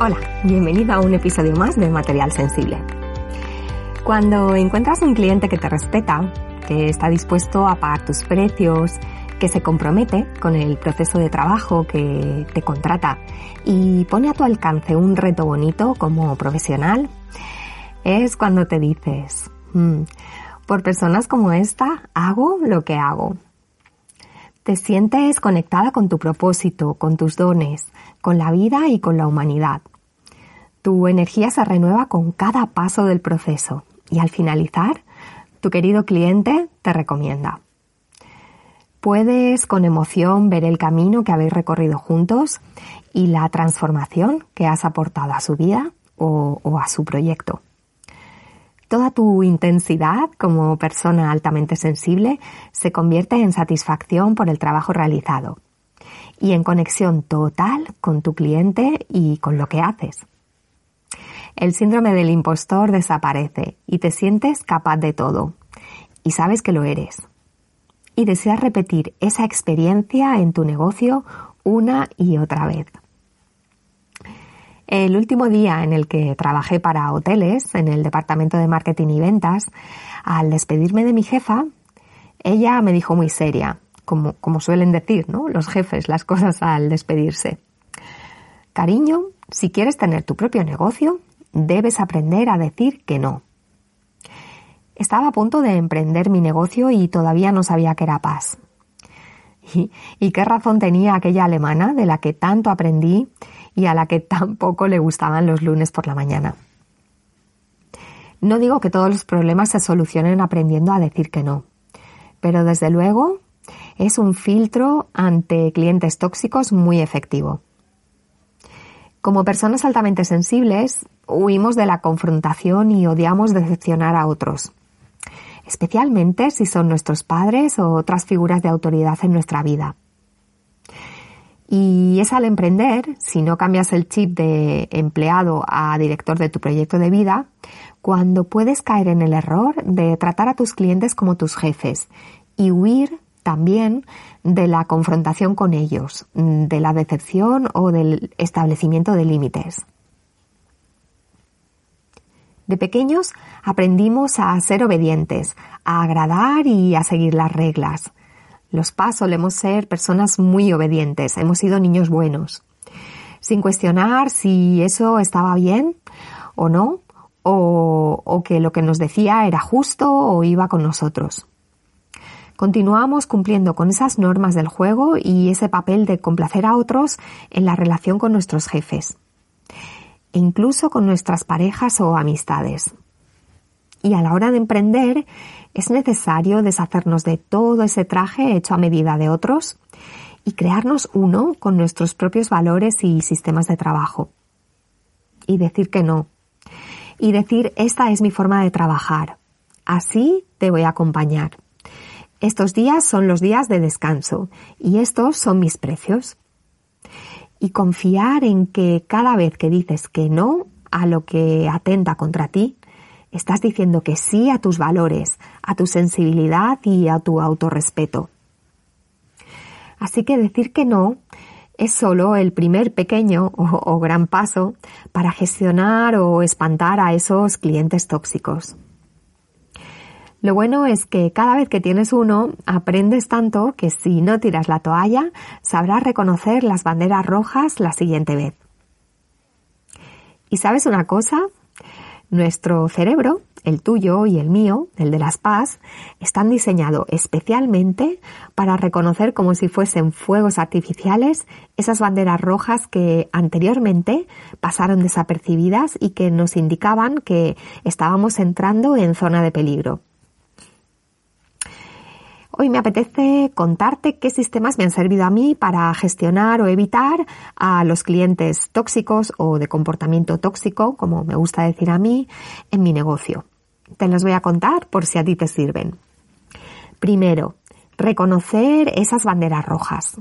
Hola, bienvenida a un episodio más de Material Sensible. Cuando encuentras un cliente que te respeta, que está dispuesto a pagar tus precios, que se compromete con el proceso de trabajo que te contrata y pone a tu alcance un reto bonito como profesional, es cuando te dices, mm, por personas como esta hago lo que hago. Te sientes conectada con tu propósito, con tus dones, con la vida y con la humanidad. Tu energía se renueva con cada paso del proceso y al finalizar, tu querido cliente te recomienda. Puedes con emoción ver el camino que habéis recorrido juntos y la transformación que has aportado a su vida o, o a su proyecto. Toda tu intensidad como persona altamente sensible se convierte en satisfacción por el trabajo realizado y en conexión total con tu cliente y con lo que haces el síndrome del impostor desaparece y te sientes capaz de todo. Y sabes que lo eres. Y deseas repetir esa experiencia en tu negocio una y otra vez. El último día en el que trabajé para hoteles, en el departamento de marketing y ventas, al despedirme de mi jefa, ella me dijo muy seria, como, como suelen decir ¿no? los jefes las cosas al despedirse. Cariño, si quieres tener tu propio negocio, debes aprender a decir que no. Estaba a punto de emprender mi negocio y todavía no sabía que era paz. ¿Y, qué razón tenía aquella alemana de la que tanto aprendí y a la que tampoco le gustaban los lunes por la mañana? No digo que todos los problemas se solucionen aprendiendo a decir que no, pero desde luego es un filtro ante clientes tóxicos muy efectivo. Como personas altamente sensibles, huimos de la confrontación y odiamos decepcionar a otros, especialmente si son nuestros padres o otras figuras de autoridad en nuestra vida. Y es al emprender, si no cambias el chip de empleado a director de tu proyecto de vida, cuando puedes caer en el error de tratar a tus clientes como tus jefes y huir también de la confrontación con ellos, de la decepción o del establecimiento de límites. De pequeños aprendimos a ser obedientes, a agradar y a seguir las reglas. Los pas solemos ser personas muy obedientes, hemos sido niños buenos, sin cuestionar si eso estaba bien o no, o, que lo que nos decía era justo o iba con nosotros. Continuamos cumpliendo con esas normas del juego y ese papel de complacer a otros en la relación con nuestros jefes incluso con nuestras parejas o amistades. Y a la hora de emprender es necesario deshacernos de todo ese traje hecho a medida de otros y crearnos uno con nuestros propios valores y sistemas de trabajo. Y decir que no. Y decir esta es mi forma de trabajar. Así te voy a acompañar. Estos días son los días de descanso y estos son mis precios y confiar en que cada vez que dices que no a lo que atenta contra ti, estás diciendo que sí a tus valores, a tu sensibilidad y a tu autorrespeto. Así que decir que no es solo el primer pequeño o, o, gran paso para gestionar o espantar a esos clientes tóxicos. Lo bueno es que cada vez que tienes uno, aprendes tanto que si no tiras la toalla, sabrás reconocer las banderas rojas la siguiente vez. ¿Y sabes una cosa? Nuestro cerebro, el tuyo y el mío, el de las PAS, están diseñados especialmente para reconocer como si fuesen fuegos artificiales esas banderas rojas que anteriormente pasaron desapercibidas y que nos indicaban que estábamos entrando en zona de peligro. Hoy me apetece contarte qué sistemas me han servido a mí para gestionar o evitar a los clientes tóxicos o de comportamiento tóxico, como me gusta decir a mí, en mi negocio. Te los voy a contar por si a ti te sirven. Primero, reconocer esas banderas rojas.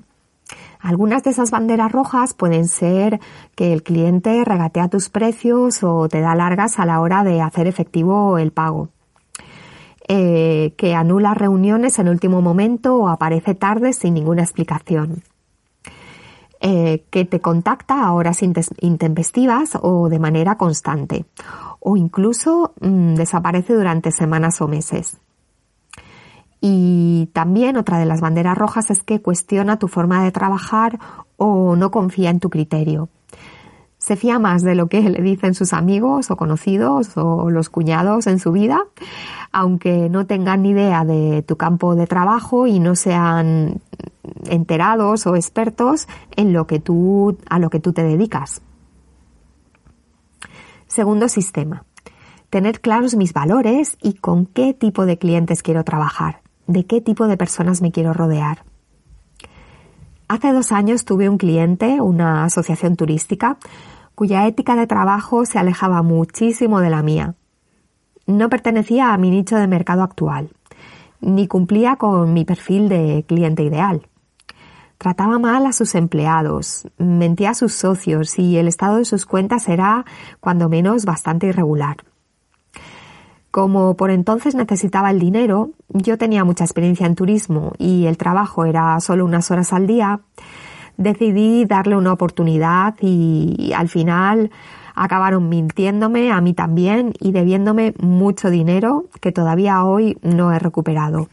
Algunas de esas banderas rojas pueden ser que el cliente regatea tus precios o te da largas a la hora de hacer efectivo el pago. Eh, que anula reuniones en último momento o aparece tarde sin ninguna explicación. Eh, que te contacta a horas intempestivas o de manera constante, o incluso mm, desaparece durante semanas o meses. Y también otra de las banderas rojas es que cuestiona tu forma de trabajar o no confía en tu criterio se fía más de lo que le dicen sus amigos o conocidos o los cuñados en su vida, aunque no tengan ni idea de tu campo de trabajo y no sean enterados o expertos en lo que tú, a lo que tú te dedicas. Segundo sistema. Tener claros mis valores y con qué tipo de clientes quiero trabajar, de qué tipo de personas me quiero rodear. Hace dos años tuve un cliente, una asociación turística, cuya ética de trabajo se alejaba muchísimo de la mía. No pertenecía a mi nicho de mercado actual, ni cumplía con mi perfil de cliente ideal. Trataba mal a sus empleados, mentía a sus socios y el estado de sus cuentas era, cuando menos, bastante irregular. Como por entonces necesitaba el dinero, yo tenía mucha experiencia en turismo y el trabajo era solo unas horas al día, decidí darle una oportunidad y, al final acabaron mintiéndome a mí también y debiéndome mucho dinero que todavía hoy no he recuperado.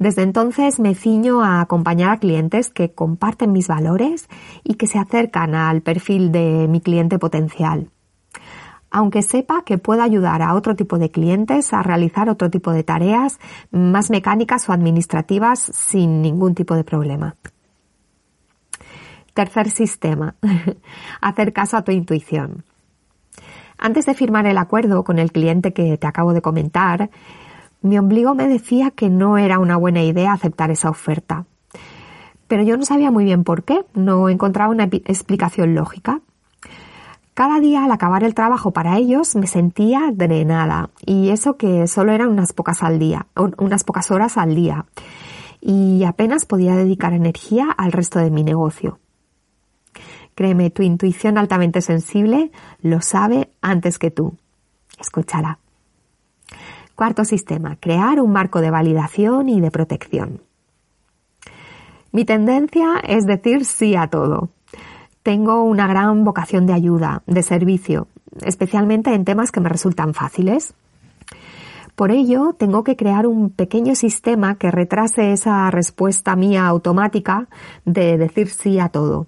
Desde entonces me ciño a acompañar a clientes que comparten mis valores y que se acercan al perfil de mi cliente potencial. Aunque sepa que puedo ayudar a otro tipo de clientes a realizar otro tipo de tareas más mecánicas o administrativas sin ningún tipo de problema. Tercer sistema, hacer caso a tu intuición. Antes de firmar el acuerdo con el cliente que te acabo de comentar, mi ombligo me decía que no era una buena idea aceptar esa oferta. Pero yo no sabía muy bien por qué, no encontraba una explicación lógica. Cada día al acabar el trabajo para ellos me sentía drenada y eso que solo eran unas pocas al día, unas pocas horas al día y apenas podía dedicar energía al resto de mi negocio. Créeme, tu intuición altamente sensible lo sabe antes que tú. Escúchala. Cuarto sistema, crear un marco de validación y de protección. Mi tendencia es decir sí a todo. Tengo una gran vocación de ayuda, de servicio, especialmente en temas que me resultan fáciles. Por ello, tengo que crear un pequeño sistema que retrase esa respuesta mía automática de decir sí a todo.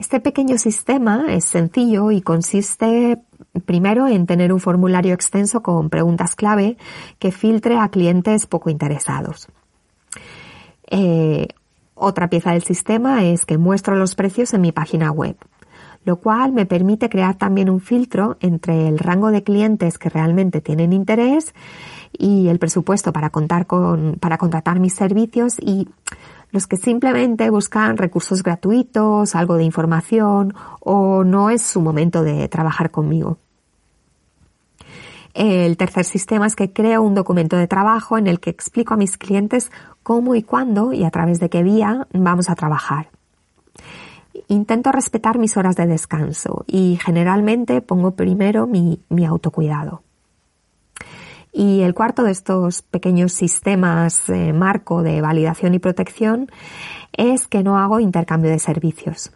Este pequeño sistema es sencillo y consiste primero en tener un formulario extenso con preguntas clave que filtre a clientes poco interesados. Eh, otra pieza del sistema es que muestro los precios en mi página web, lo cual me permite crear también un filtro entre el rango de clientes que realmente tienen interés y el presupuesto para contar con, para contratar mis servicios y los que simplemente buscan recursos gratuitos, algo de información o no es su momento de trabajar conmigo. El tercer sistema es que creo un documento de trabajo en el que explico a mis clientes cómo y cuándo y a través de qué vía vamos a trabajar. Intento respetar mis horas de descanso y generalmente pongo primero mi, autocuidado. Y el cuarto de estos pequeños sistemas eh, marco de validación y protección es que no hago intercambio de servicios.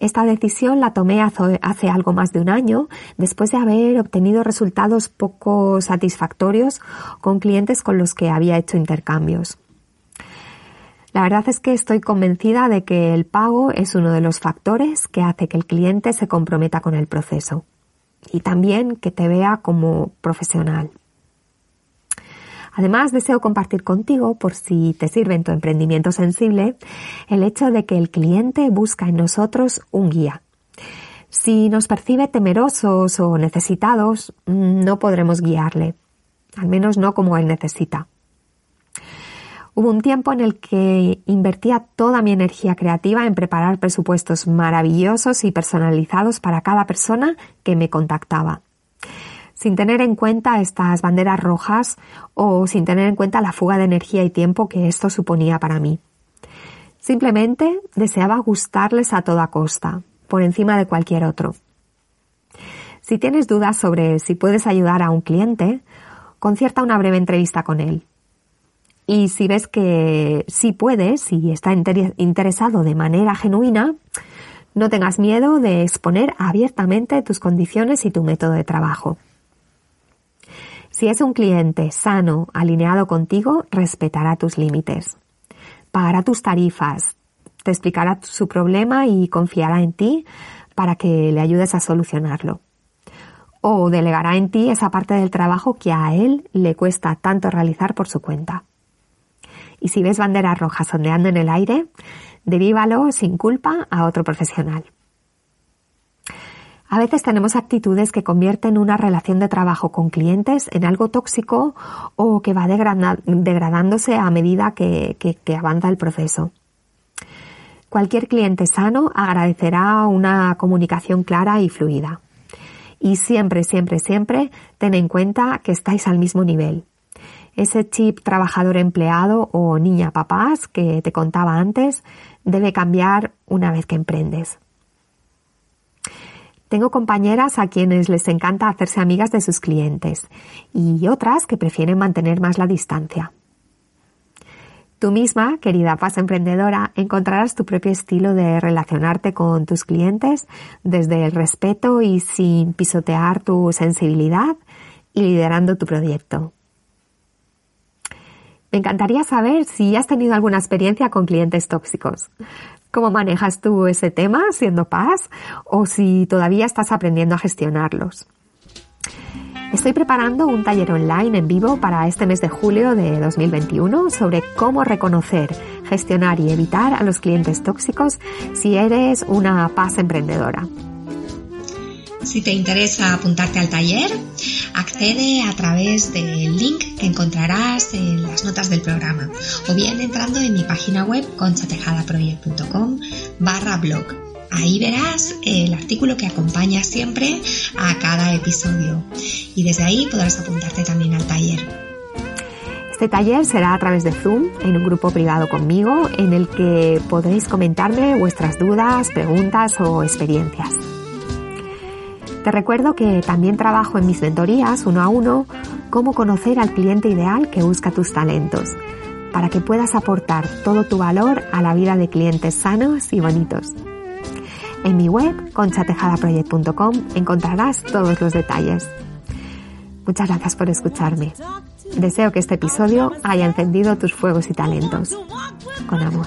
Esta decisión la tomé hace algo más de un año, después de haber obtenido resultados poco satisfactorios con clientes con los que había hecho intercambios. La verdad es que estoy convencida de que el pago es uno de los factores que hace que el cliente se comprometa con el proceso y también que te vea como profesional. Además, deseo compartir contigo, por si te sirve en tu emprendimiento sensible, el hecho de que el cliente busca en nosotros un guía. Si nos percibe temerosos o necesitados, no podremos guiarle, al menos no como él necesita. Hubo un tiempo en el que invertía toda mi energía creativa en preparar presupuestos maravillosos y personalizados para cada persona que me contactaba. Sin tener en cuenta estas banderas rojas o sin tener en cuenta la fuga de energía y tiempo que esto suponía para mí. Simplemente deseaba gustarles a toda costa, por encima de cualquier otro. Si tienes dudas sobre si puedes ayudar a un cliente, concierta una breve entrevista con él. Y si ves que sí puedes y está interesado de manera genuina, no tengas miedo de exponer abiertamente tus condiciones y tu método de trabajo. Si es un cliente sano, alineado contigo, respetará tus límites, pagará tus tarifas, te explicará su problema y confiará en ti para que le ayudes a solucionarlo. O delegará en ti esa parte del trabajo que a él le cuesta tanto realizar por su cuenta. Y si ves banderas rojas ondeando en el aire, derívalo sin culpa a otro profesional. A veces tenemos actitudes que convierten una relación de trabajo con clientes en algo tóxico o que va degradándose a medida que, avanza el proceso. Cualquier cliente sano agradecerá una comunicación clara y fluida. Y siempre, siempre, siempre ten en cuenta que estáis al mismo nivel ese chip trabajador empleado o niña papás que te contaba antes debe cambiar una vez que emprendes. Tengo compañeras a quienes les encanta hacerse amigas de sus clientes y otras que prefieren mantener más la distancia. Tú misma, querida paz emprendedora, encontrarás tu propio estilo de relacionarte con tus clientes desde el respeto y sin pisotear tu sensibilidad y liderando tu proyecto. Me encantaría saber si has tenido alguna experiencia con clientes tóxicos. ¿Cómo manejas tú ese tema siendo paz o si todavía estás aprendiendo a gestionarlos? Estoy preparando un taller online en vivo para este mes de julio de 2021 sobre cómo reconocer, gestionar y evitar a los clientes tóxicos si eres una paz emprendedora. Si te interesa apuntarte al taller, accede a través del link que encontrarás en las notas del programa o bien entrando en mi página web conchatejadaproject.com barra blog. Ahí verás el artículo que acompaña siempre a cada episodio y desde ahí podrás apuntarte también al taller. Este taller será a través de Zoom en un grupo privado conmigo en el que podréis comentarme vuestras dudas, preguntas o experiencias. Te recuerdo que también trabajo en mis mentorías uno a uno cómo conocer al cliente ideal que busca tus talentos, para que puedas aportar todo tu valor a la vida de clientes sanos y bonitos. En mi web, conchatejadaproject.com, encontrarás todos los detalles. Muchas gracias por escucharme. Deseo que este episodio haya encendido tus fuegos y talentos. Con amor.